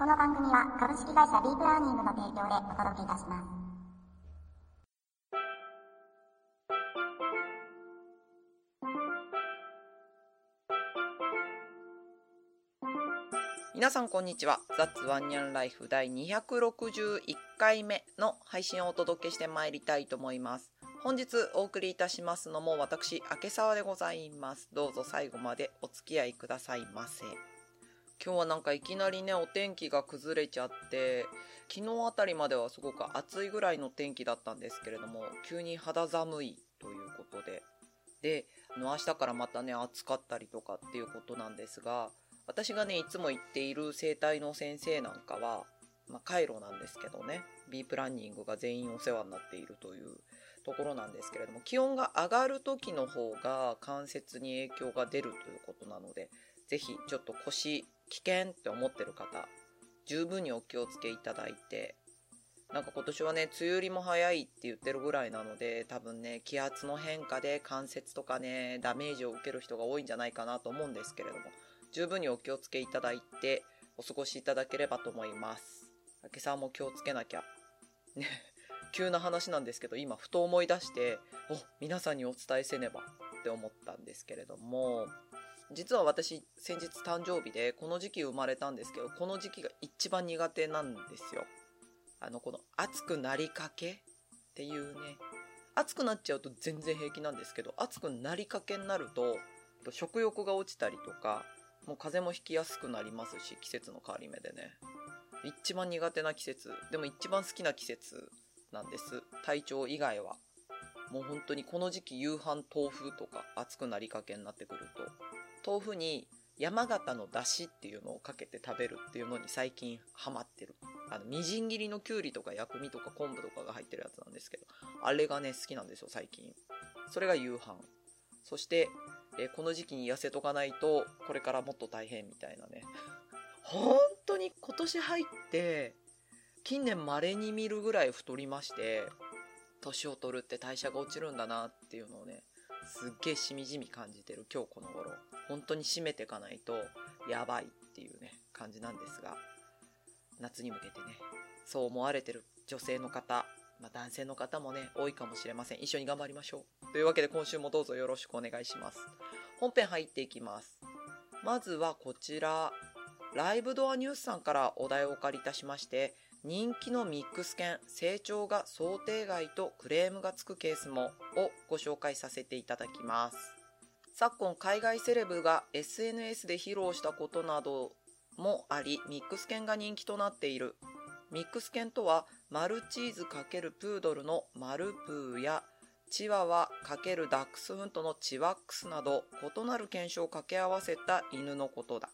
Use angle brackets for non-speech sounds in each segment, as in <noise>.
この番組は株式会社ディープラーニングの提供でお届けいたします。皆さんこんにちは。ザッツワンニャンライフ第261回目の配信をお届けしてまいりたいと思います。本日お送りいたしますのも私、明沢でございます。どうぞ最後までお付き合いくださいませ。今日はなんかいきなりね、お天気が崩れちゃって、昨日あたりまではすごく暑いぐらいの天気だったんですけれども、急に肌寒いということで、で、あの明日からまたね、暑かったりとかっていうことなんですが、私がね、いつも行っている整体の先生なんかは、まあ、カイロなんですけどね、B プランニングが全員お世話になっているというところなんですけれども、気温が上がる時の方が関節に影響が出るということなので、ぜひちょっと腰危険って思ってる方、十分にお気をつけいただいて、なんか今年はね、梅雨入りも早いって言ってるぐらいなので、多分ね、気圧の変化で関節とかね、ダメージを受ける人が多いんじゃないかなと思うんですけれども、十分にお気をつけいただいて、お過ごしいただければと思います。明さんも気をつけなきゃ。ね、<laughs> 急な話なんですけど、今ふと思い出して、お、皆さんにお伝えせねばって思ったんですけれども、実は私、先日誕生日で、この時期生まれたんですけど、この時期が一番苦手なんですよ。あの、この暑くなりかけっていうね、暑くなっちゃうと全然平気なんですけど、暑くなりかけになると、食欲が落ちたりとか、もう風邪もひきやすくなりますし、季節の変わり目でね。一番苦手な季節、でも一番好きな季節なんです。体調以外は。もう本当にこの時期夕飯豆腐とか暑くなりかけになってくると、豆腐に山形の出汁っていうのをかけて食べるっていうのに最近ハマってる。あの、みじん切りのきゅうりとか薬味とか昆布とかが入ってるやつなんですけど、あれがね、好きなんですよ、最近。それが夕飯。そして、えーこの時期に痩せとかないと、これからもっと大変みたいなね。本当に今年入って、近年稀に見るぐらい太りまして、年を取るって代謝が落ちるんだなっていうのをね、すっげえしみじみ感じてる今日この頃。本当に締めていかないとやばいっていうね、感じなんですが、夏に向けてね、そう思われてる女性の方、まあ、男性の方もね、多いかもしれません。一緒に頑張りましょう。というわけで今週もどうぞよろしくお願いします。本編入っていきます。まずはこちら、ライブドアニュースさんからお題をお借りいたしまして、人気のミックス犬、成長が想定外とクレームがつくケースもをご紹介させていただきます。昨今海外セレブが SNS で披露したことなどもあり、ミックス犬が人気となっている。ミックス犬とは、マルチーズ×プードルのマルプーや、チワワ×ダックスフントのチワックスなど、異なる犬種を掛け合わせた犬のことだ。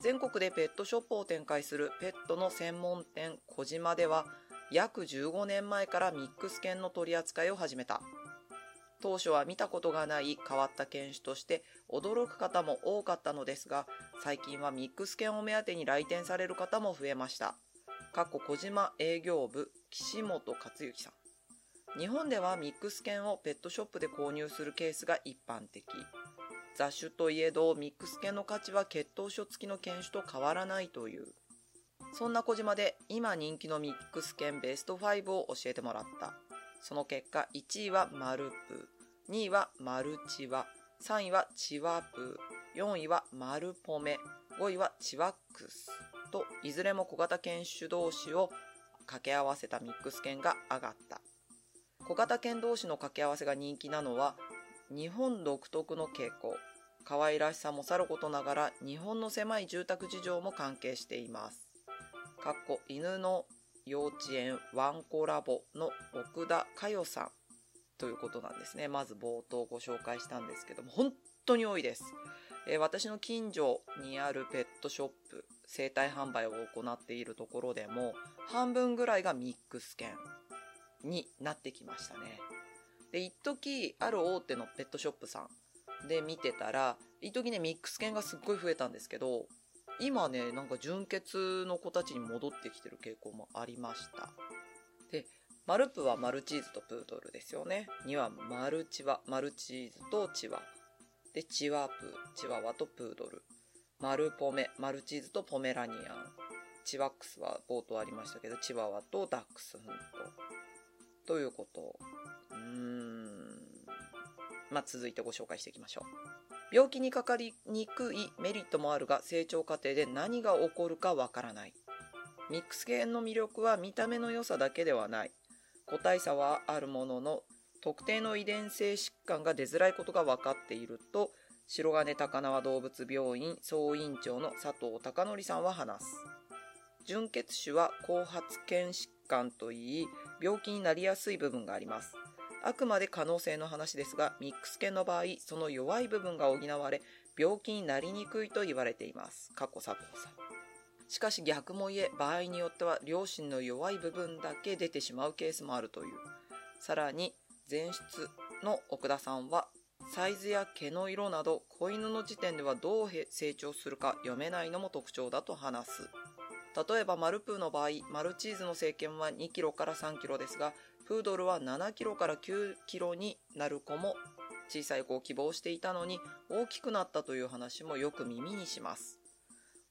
全国でペットショップを展開するペットの専門店小島では、約15年前からミックス犬の取り扱いを始めた。当初は見たことがない変わった犬種として驚く方も多かったのですが、最近はミックス犬を目当てに来店される方も増えました。かっこ小島営業部岸本克之さん。日本ではミックス犬をペットショップで購入するケースが一般的。雑種といえどミックス犬の価値は血統書付きの犬種と変わらないという。そんな小島で今人気のミックス犬ベスト5を教えてもらった。その結果1位はマルプ、2位はマルチワ、3位はチワプ、4位はマルポメ、5位はチワックスといずれも小型犬種同士を掛け合わせたミックス犬が上がった。小型犬同士の掛け合わせが人気なのは日本独特の傾向。可愛らしさもさることながら日本の狭い住宅事情も関係しています。かっこ犬の幼稚園ワンコラボの奥田佳代さんということなんですね。まず冒頭ご紹介したんですけども、本当に多いです。えー私の近所にあるペットショップ、生態販売を行っているところでも、半分ぐらいがミックス犬になってきましたね。で、一時ある大手のペットショップさんで見てたら、一時ね、ミックス犬がすっごい増えたんですけど、今ね、なんか純血の子たちに戻ってきてる傾向もありました。で、マルプはマルチーズとプードルですよね。2はマルチワ、マルチーズとチワ。で、チワプ、チワワとプードル。マルポメ、マルチーズとポメラニアン。チワックスは冒頭ありましたけど、チワワとダックスフント。ということ？うーん。まあ、続いてご紹介していきましょう。病気にかかりにくいメリットもあるが、成長過程で何が起こるかわからない。ミックス犬の魅力は見た目の良さだけではない。個体差はあるものの、特定の遺伝性疾患が出づらいことが分かっていると、白金高輪動物病院総院長の佐藤孝則さんは話す。純血種は後発犬疾患といい、病気になりやすい部分があります。あくまで可能性の話ですが、ミックス犬の場合、その弱い部分が補われ、病気になりにくいと言われています。過去佐藤さん。しかし逆も言え、場合によっては両親の弱い部分だけ出てしまうケースもあるという。さらに、前室の奥田さんは、サイズや毛の色など、子犬の時点ではどう成長するか読めないのも特徴だと話す。例えばマルプーの場合、マルチーズの成犬は2キロから3キロですが、プードルは7キロから9キロになる子も小さい子を希望していたのに大きくなったという話もよく耳にします。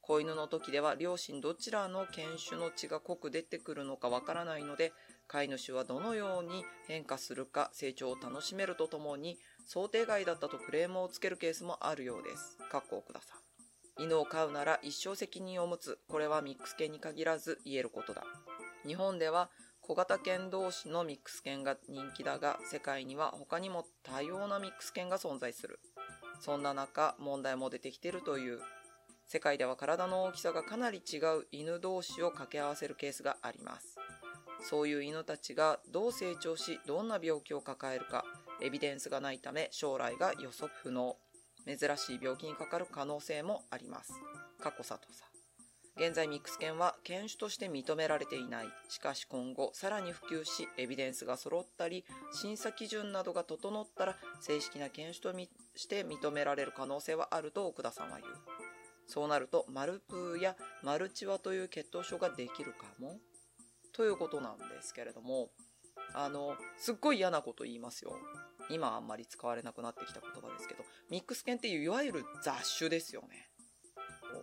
子犬の時では両親どちらの犬種の血が濃く出てくるのかわからないので、飼い主はどのように変化するか成長を楽しめるとともに想定外だったとクレームをつけるケースもあるようです。かっこ奥田さん。犬を飼うなら一生責任を持つ。これはミックス犬に限らず言えることだ。日本では小型犬同士のミックス犬が人気だが、世界には他にも多様なミックス犬が存在する。そんな中、問題も出てきているという。世界では体の大きさがかなり違う犬同士を掛け合わせるケースがあります。そういう犬たちがどう成長し、どんな病気を抱えるか、エビデンスがないため将来が予測不能。珍しい病気にかかる可能性もあります。過去佐藤さん。現在ミックス犬は犬種として認められていない。しかし今後さらに普及し、エビデンスが揃ったり、審査基準などが整ったら正式な犬種として認められる可能性はあると奥田さんは言う。そうなると、マルプーやマルチワという血統症ができるかも？ということなんですけれども、あの、すっごい嫌なこと言いますよ。今あんまり使われなくなってきた言葉ですけど、ミックス犬っていういわゆる雑種ですよね。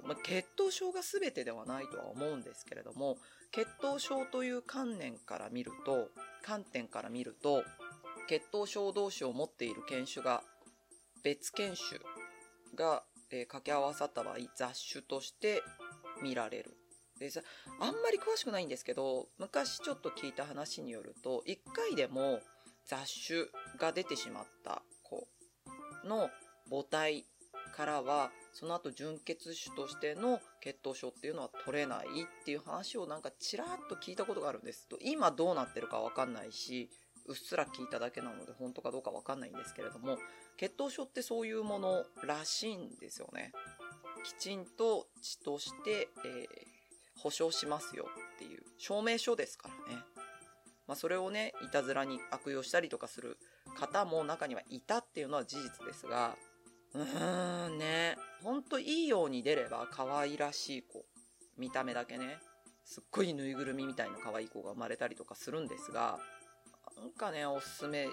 まあ、血統症が全てではないとは思うんですけれども、血統症という観念から見ると、観点から見ると、血統症同士を持っている犬種が、別犬種が、えー、掛け合わさった場合、雑種として見られる。でさ、あんまり詳しくないんですけど、昔ちょっと聞いた話によると、一回でも雑種が出てしまった子の母体からは、その後純血種としての血統症っていうのは取れないっていう話をなんかちらっと聞いたことがあるんです。今どうなってるかわかんないし、うっすら聞いただけなので本当かどうかわかんないんですけれども、血統症ってそういうものらしいんですよね。きちんと血として、えー、保証しますよっていう証明書ですからね。まあそれをね、いたずらに悪用したりとかする方も中にはいたっていうのは事実ですが、うーんね。ほんといいように出れば可愛らしい子。見た目だけね。すっごいぬいぐるみみたいな可愛い子が生まれたりとかするんですが、なんかね、おすすめ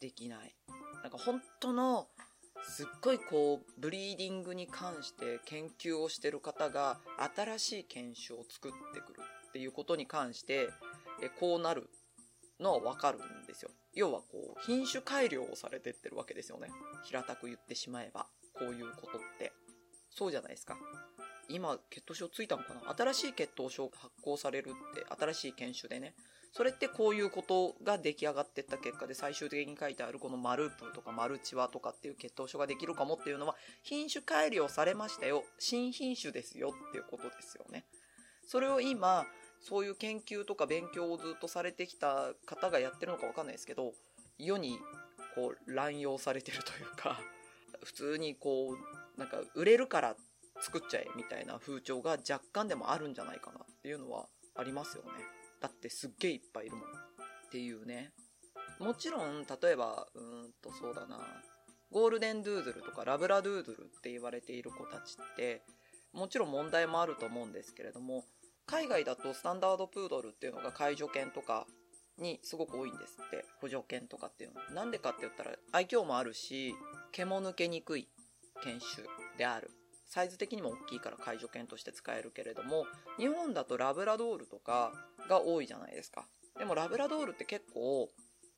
できない。なんか本当の、すっごいこう、ブリーディングに関して研究をしてる方が、新しい犬種を作ってくるっていうことに関して、えこうなるのはわかるんですよ。要はこう、品種改良をされてってるわけですよね。平たく言ってしまえば、こういうことって。そうじゃないですか。今、血統症ついたのかな？新しい血統症が発行されるって、新しい犬種でね。それってこういうことが出来上がってった結果で最終的に書いてあるこのマループとかマルチワとかっていう血統症ができるかもっていうのは品種改良されましたよ。新品種ですよっていうことですよね。それを今、そういう研究とか勉強をずっとされてきた方がやってるのかわかんないですけど、世にこう乱用されてるというか、<laughs> 普通にこう、なんか売れるから作っちゃえみたいな風潮が若干でもあるんじゃないかなっていうのはありますよね。だってすっげえいっぱいいるもん。っていうね。もちろん、例えば、うんとそうだな、ゴールデンドゥードルとかラブラドゥードルって言われている子たちって、もちろん問題もあると思うんですけれども、海外だとスタンダードプードルっていうのが介助犬とかにすごく多いんですって。補助犬とかっていうの。なんでかって言ったら愛嬌もあるし、毛も抜けにくい犬種である。サイズ的にも大きいから介助犬として使えるけれども日本だとラブラドールとかが多いじゃないですかでもラブラドールって結構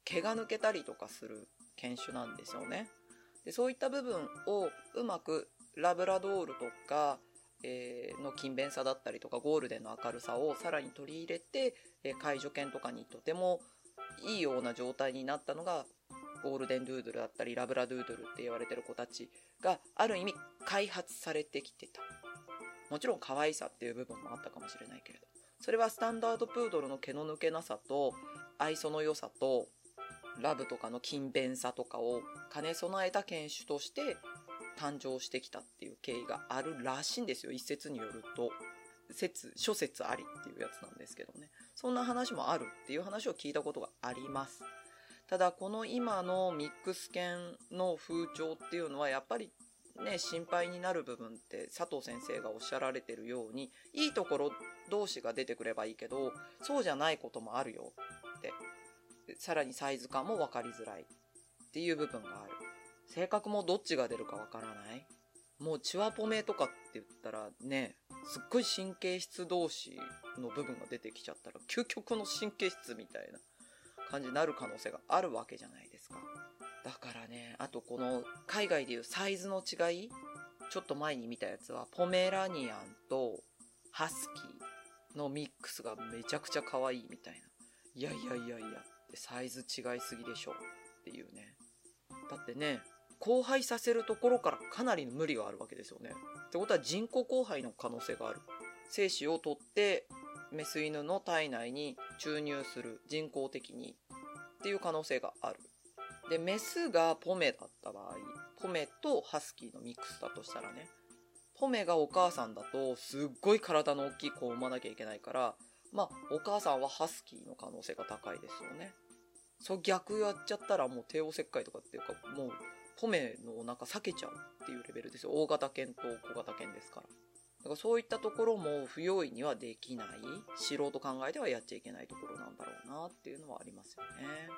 毛が抜けたりとかする犬種なんですよねでそういった部分をうまくラブラドールとか、の勤勉さだったりとかゴールデンの明るさをさらに取り入れて、介助犬とかにとてもいいような状態になったのがゴールデンドゥードルだったりラブラドゥードルって言われてる子たちがある意味開発されてきてた。もちろん可愛さっていう部分もあったかもしれないけれど。それはスタンダードプードルの毛の抜けなさと愛想の良さとラブとかの勤勉さとかを兼ね備えた犬種として誕生してきたっていう経緯があるらしいんですよ。一説によると。説諸説ありっていうやつなんですけどね。そんな話もあるっていう話を聞いたことがあります。ただこの今のミックス犬の風潮っていうのはやっぱりね心配になる部分って佐藤先生がおっしゃられてるようにいいところ同士が出てくればいいけどそうじゃないこともあるよって。さらにサイズ感も分かりづらいっていう部分がある。性格もどっちが出るか分からない。もうチワポメとかって言ったらねすっごい神経質同士の部分が出てきちゃったら究極の神経質みたいな感じになる可能性があるわけじゃないですか。だからねあとこの海外でいうサイズの違いちょっと前に見たやつはポメラニアンとハスキーのミックスがめちゃくちゃ可愛いみたいな。いやいやいやいやってサイズ違いすぎでしょっていうね。だってね交配させるところからかなりの無理があるわけですよね。ってことは人工交配の可能性がある。精子を取ってメス犬の体内に注入する人工的にっていう可能性がある。でメスがポメだった場合ポメとハスキーのミックスだとしたらねポメがお母さんだとすっごい体の大きい子を産まなきゃいけないからまあお母さんはハスキーの可能性が高いですよね。そう逆やっちゃったらもう帝王切開とかっていうかもうポメのお腹裂けちゃうっていうレベルですよ。大型犬と小型犬ですから。だからそういったところも不用意にはできない。素人考えではやっちゃいけないところなんだろうなっていうのはありますよね。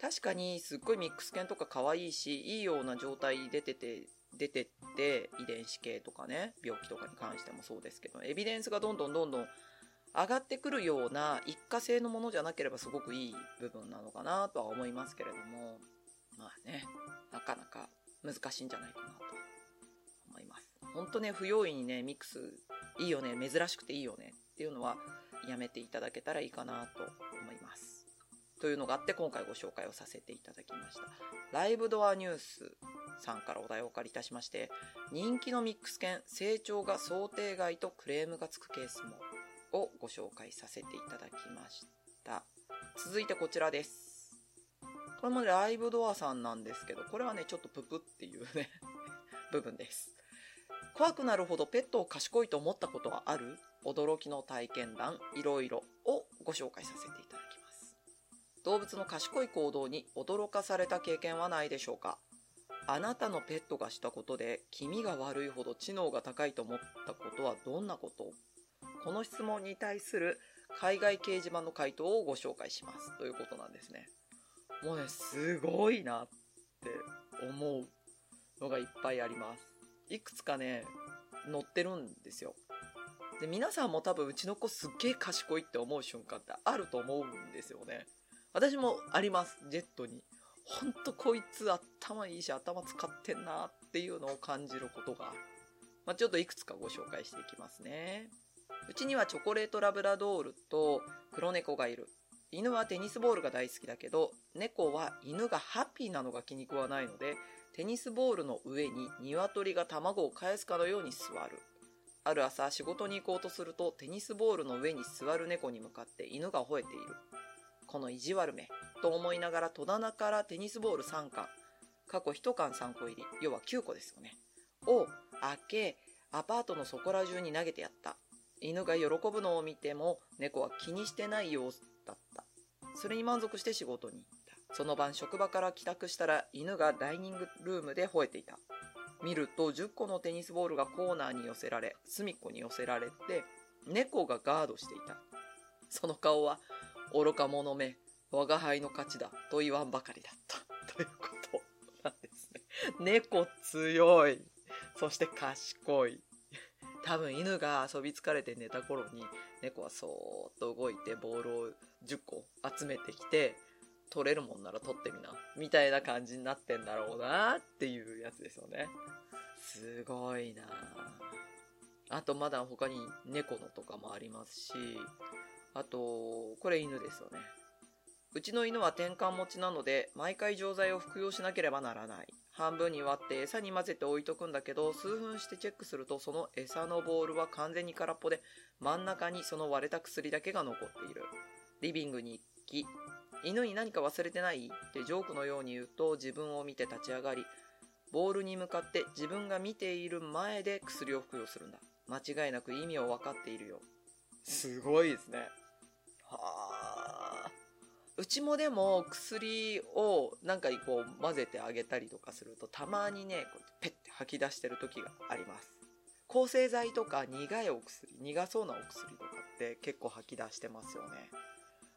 確かにすっごいミックス犬とか可愛いしいいような状態出てて出てって遺伝子系とかね病気とかに関してもそうですけどエビデンスがどんどんどんどん上がってくるような一過性のものじゃなければすごくいい部分なのかなとは思いますけれども。まあねなかなか難しいんじゃないかなと思います。本当ね不用意にねミックスいいよね珍しくていいよねっていうのはやめていただけたらいいかなと思います。というのがあって今回ご紹介をさせていただきました。ライブドアニュースさんからお題をお借りいたしまして人気のミックス犬成長が想定外とクレームがつくケースもをご紹介させていただきました。続いてこちらです。これもライブドアさんなんですけどこれはねちょっとププっていうね <laughs> 部分です。怖くなるほどペットを賢いと思ったことはある？驚きの体験談いろいろをご紹介させていただきます。動物の賢い行動に驚かされた経験はないでしょうか？あなたのペットがしたことで気味が悪いほど知能が高いと思ったことはどんなこと？この質問に対する海外掲示板の回答をご紹介します。ということなんですね。もうねすごいなって思うのがいっぱいあります。いくつかね載ってるんですよ。で皆さんも多分うちの子すっげえ賢いって思う瞬間ってあると思うんですよね。私もあります。ジェットに。ほんとこいつ頭いいし頭使ってんなっていうのを感じることが、まあ、ちょっといくつかご紹介していきますね。うちにはチョコレートラブラドールと黒猫がいる。犬はテニスボールが大好きだけど猫は犬がハッピーなのが気に食わないのでテニスボールの上に鶏が卵を返すかのように座る。ある朝仕事に行こうとするとテニスボールの上に座る猫に向かって犬が吠えている。この意地悪めと思いながら戸棚からテニスボール3缶過去1缶3個入り。要は9個ですよね。を開けアパートのそこら中に投げてやった。犬が喜ぶのを見ても猫は気にしてない様子った。それに満足して仕事に行った。その晩職場から帰宅したら犬がダイニングルームで吠えていた。見ると10個のテニスボールがコーナーに寄せられ隅っこに寄せられて猫がガードしていた。その顔は愚か者め我が輩の勝ちだと言わんばかりだった。ということなんですね。猫強い。そして賢い。多分犬が遊び疲れて寝た頃に猫はそーっと動いてボールを10個集めてきて取れるもんなら取ってみなみたいな感じになってんだろうなっていうやつですよね。すごいな。あとまだ他に猫のとかもありますしあとこれ犬ですよね。うちの犬は転換持ちなので毎回錠剤を服用しなければならない。半分に割って餌に混ぜて置いとくんだけど数分してチェックするとその餌のボールは完全に空っぽで真ん中にその割れた薬だけが残っている。リビングに行き犬に何か忘れてないってジョークのように言うと自分を見て立ち上がりボールに向かって自分が見ている前で薬を服用するんだ。間違いなく意味を分かっているよ。すごいですね。はあ。うちもでも薬をなんかこう混ぜてあげたりとかするとたまにねこうペッて吐き出してる時があります。抗生剤とか苦いお薬苦そうなお薬とかって結構吐き出してますよね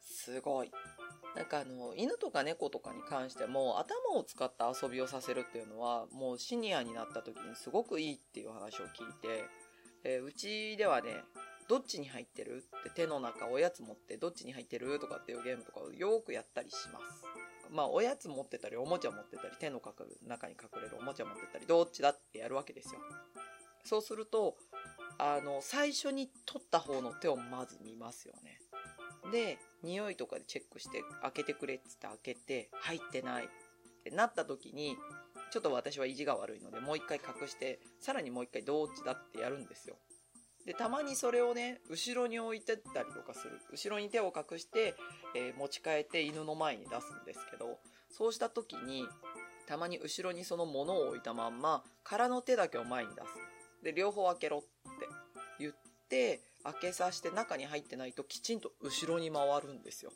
すごい。なんかあの犬とか猫とかに関しても頭を使った遊びをさせるっていうのはもうシニアになった時にすごくいいっていう話を聞いて、えーうちではねどっちに入ってるって手の中おやつ持ってどっちに入ってるとかっていうゲームとかをよくやったりします。まあおやつ持ってたりおもちゃ持ってたり手のかかる中に隠れるおもちゃ持ってたりどっちだってやるわけですよ。そうするとあの最初に取った方の手をまず見ますよね。で匂いとかでチェックして開けてくれっつって開けて入ってないってなった時にちょっと私は意地が悪いのでもう一回隠してさらにもう一回どっちだってやるんですよ。でたまにそれをね後ろに置いてったりとかする。後ろに手を隠して、えー持ち替えて犬の前に出すんですけどそうした時にたまに後ろにその物を置いたまんま空の手だけを前に出す。で両方開けろって言って開けさせて中に入ってないときちんと後ろに回るんですよ。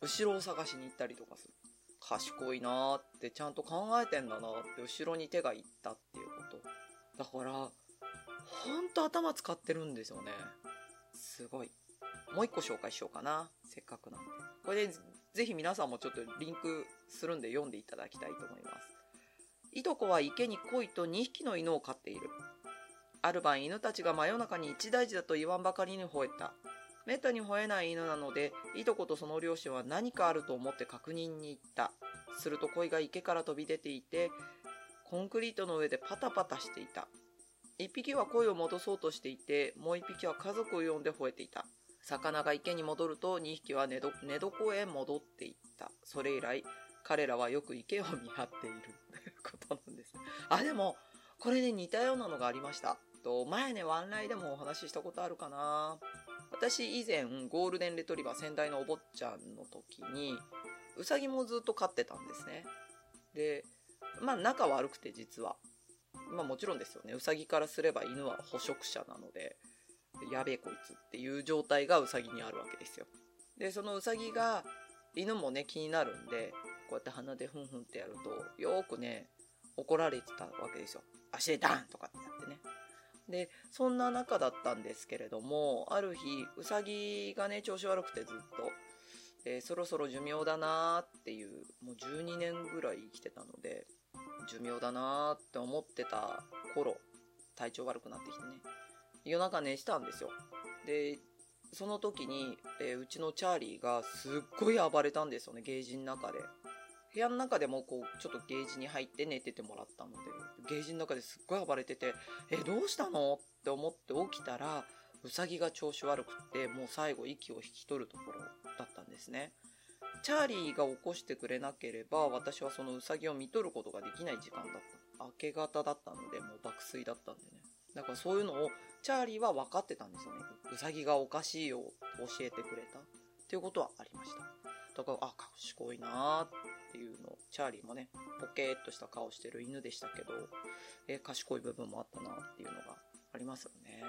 後ろを探しに行ったりとかする。賢いなーってちゃんと考えてんだなーって後ろに手がいったっていうこと。だからほんと頭使ってるんですよね。すごい。もう一個紹介しようかな。せっかくなんで。これでぜひ皆さんもちょっとリンクするんで読んでいただきたいと思います。いとこは池に鯉と2匹の犬を飼っている。ある晩犬たちが真夜中に一大事だと言わんばかりに吠えた。めったに吠えない犬なのでいとことその両親は何かあると思って確認に行った。すると鯉が池から飛び出ていてコンクリートの上でパタパタしていた。一匹は鯉を戻そうとしていてもう一匹は家族を呼んで吠えていた。魚が池に戻ると2匹は寝床へ戻っていった。それ以来彼らはよく池を見張っている。ということなんですあでもこれね似たようなのがありました。と前ねワンライでもお話ししたことあるかな。私以前ゴールデンレトリバー先代のお坊ちゃんの時にウサギもずっと飼ってたんですね。でまあ仲悪くて実は。まあもちろんですよね。ウサギからすれば犬は捕食者なのでやべえこいつっていう状態がウサギにあるわけですよ。でそのウサギが犬もね気になるんでこうやって鼻でフンフンってやるとよーくね怒られてたわけですよ。足でダンとかってやってね。でそんな中だったんですけれどもある日ウサギがね調子悪くてずっと、えそろそろ寿命だなーっていうもう12年ぐらい生きてたので寿命だなーって思ってた頃体調悪くなってきてね。夜中寝したんですよ。でその時に、えーうちのチャーリーがすっごい暴れたんですよねゲージの中で。部屋の中でもこうちょっとゲージに入って寝ててもらったのでゲージの中ですっごい暴れててえどうしたの？って思って起きたらウサギが調子悪くってもう最後息を引き取るところだったんですね。チャーリーが起こしてくれなければ私はそのウサギを見とることができない時間だった。明け方だったのでもう爆睡だったんでね。だからそういうのをチャーリーは分かってたんですよね。ウサギがおかしいよ教えてくれた。っていうことはありました。だからあ賢いなーっていうの。チャーリーもねポケーっとした顔してる犬でしたけど、えー賢い部分もあったなっていうのがありますよね。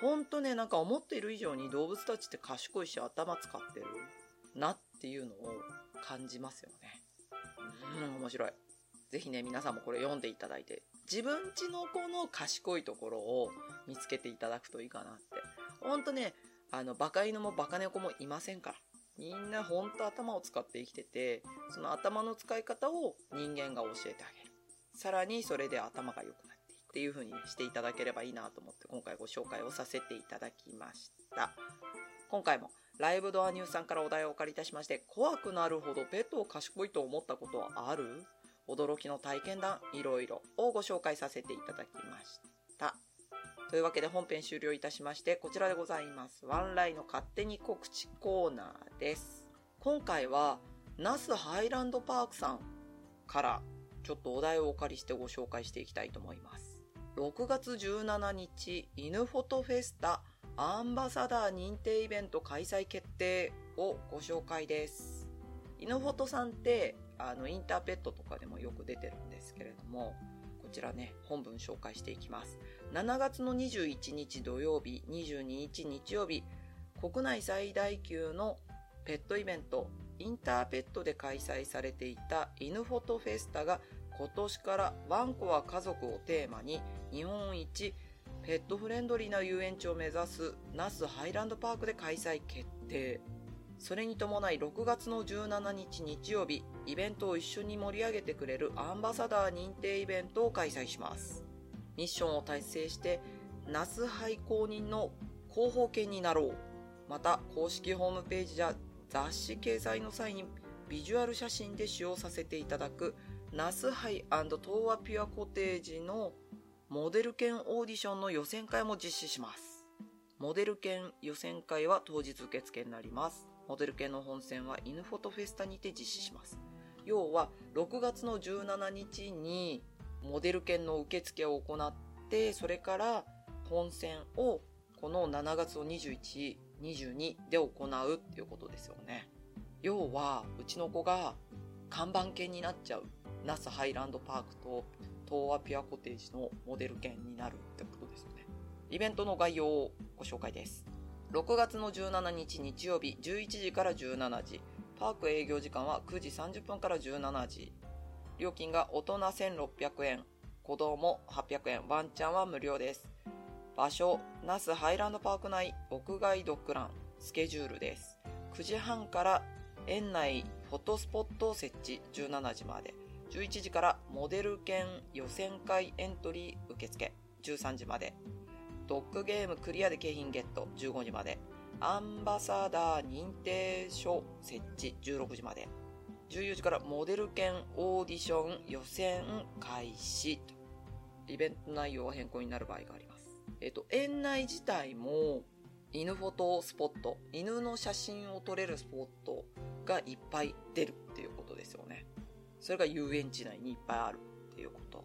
ほんとねなんか思っている以上に動物たちって賢いし頭使ってるなっていうのを感じますよね。うん面白い。ぜひね皆さんもこれ読んでいただいて自分ちの子の賢いところを見つけていただくといいかなって。ほんとねあのバカ犬もバカ猫もいませんから。みんなほんと頭を使って生きててその頭の使い方を人間が教えてあげる。さらにそれで頭が良くなっていくっていう風にしていただければいいなと思って今回ご紹介をさせていただきました。今回もライブドアニューさんからお題をお借りいたしまして怖くなるほどペットを賢いと思ったことはある？驚きの体験談いろいろをご紹介させていただきました。というわけで本編終了いたしましてこちらでございます。ワンライの勝手に告知コーナーです。今回は那須ハイランドパークさんからちょっとお題をお借りしてご紹介していきたいと思います。6月17日犬フォトフェスタアンバサダー認定イベント開催決定をご紹介です。犬フォトさんってあのインターペットとかでもよく出てるんですけれどもこちらね本文紹介していきます。7月の21日土曜日22日日曜日国内最大級のペットイベントインターペットで開催されていた犬フォトフェスタが今年からワンコは家族をテーマに日本一ペットフレンドリーな遊園地を目指す那須ハイランドパークで開催決定。それに伴い6月の17日日曜日イベントを一緒に盛り上げてくれるアンバサダー認定イベントを開催します。ミッションを達成して那須ハイ公認の広報犬になろうまた公式ホームページや雑誌掲載の際にビジュアル写真で使用させていただくナスハイ東和ピュアコテージのモデル犬オーディションの予選会も実施します。モデル犬予選会は当日受付になります。モデル犬の本戦は犬フォトフェスタにて実施します。要は6月の17日にモデル犬の受付を行って、それから本戦をこの7月の21、22で行うっていうことですよね。要は、うちの子が看板犬になっちゃう那須ハイランドパークと東和ピュアコテージのモデル犬になるってことですよね。イベントの概要をご紹介です。6月の17日日曜日11時から17時。パーク営業時間は9時30分から17時。料金が大人1600円、子供800円、ワンちゃんは無料です。場所、那須ハイランドパーク内屋外ドッグラン、スケジュールです。9時半から園内フォトスポットを設置。17時まで。11時からモデル犬予選会エントリー受付。13時まで。ドッグゲームクリアで景品ゲット。15時まで。アンバサダー認定書設置。16時まで。14時からモデル犬オーディション予選開始とイベント内容は変更になる場合があります。えっと、園内自体も犬フォトスポット、犬の写真を撮れるスポットがいっぱい出るっていうことですよね。それが遊園地内にいっぱいあるっていうこと。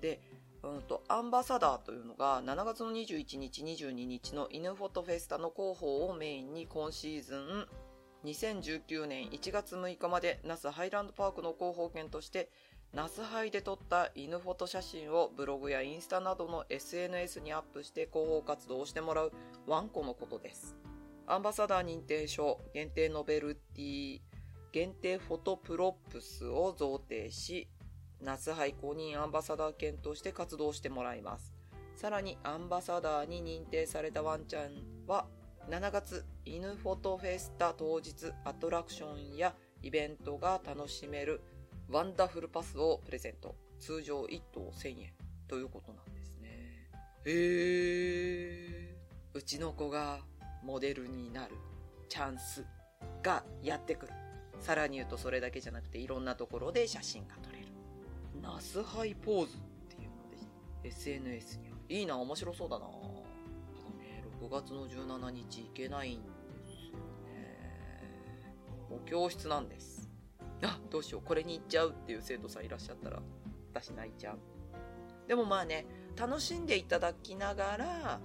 で、うんと、アンバサダーというのが7月の21日、22日の犬フォトフェスタの広報をメインに今シーズン2019年1月6日まで那須ハイランドパークの広報犬として那須ハイで撮った犬フォト写真をブログやインスタなどの SNS にアップして広報活動をしてもらうワンコのことです。アンバサダー認定書、限定ノベルティ、限定フォトプロップスを贈呈し、那須ハイ公認アンバサダー犬として活動してもらいます。さらにアンバサダーに認定されたワンちゃんは、7月犬フォトフェスタ当日アトラクションやイベントが楽しめるワンダフルパスをプレゼント。通常1頭1000円ということなんですね。へー。うちの子がモデルになるチャンスがやってくる。さらに言うとそれだけじゃなくていろんなところで写真が撮れる。ナスハイポーズっていうので SNS にいいな、面白そうだなただね、6月の17日行けないんですよね。お教室なんです。あ、どうしよう、これに行っちゃうっていう生徒さんいらっしゃったら、私泣いちゃう。でもまあね、楽しんでいただきながら、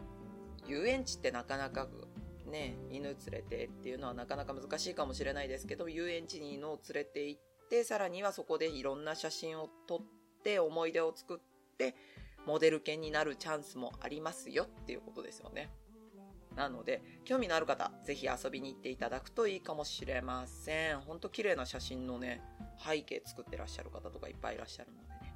遊園地ってなかなかね、犬連れてっていうのはなかなか難しいかもしれないですけど、遊園地に犬を連れて行って、さらにはそこでいろんな写真を撮って思い出を作って、モデル犬になるチャンスもありますよっていうことですよね。なので、興味のある方、ぜひ遊びに行っていただくといいかもしれません。ほんと綺麗な写真のね、背景作ってらっしゃる方とかいっぱいいらっしゃるのでね。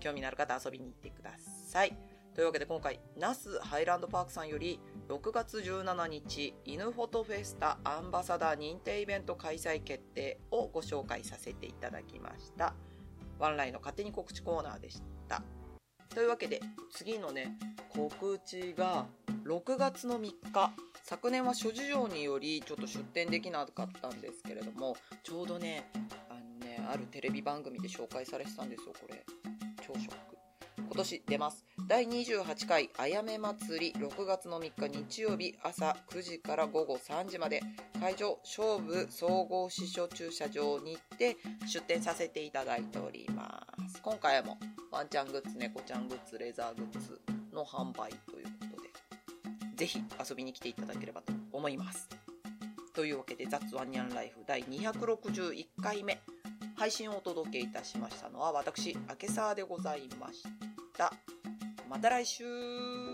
興味のある方遊びに行ってください。というわけで今回、那須ハイランドパークさんより6月17日、犬フォトフェスタアンバサダー認定イベント開催決定をご紹介させていただきました。ワンライの勝手に告知コーナーでした。というわけで次のね告知が6月の3日。昨年は諸事情によりちょっと出展できなかったんですけれどもちょうどねあのねあるテレビ番組で紹介されてたんですよこれ。超ショック今年出ます。第28回あやめ祭り。6月の3日日曜日朝9時から午後3時まで。会場勝負総合支所駐車場に行って出店させていただいております。今回もワンちゃんグッズ猫ちゃんグッズレザーグッズの販売というぜひ遊びに来ていただければと思います。というわけで「雑ワンニャンライフ」第261回目。配信をお届けいたしましたのは私明沢でございました。また来週。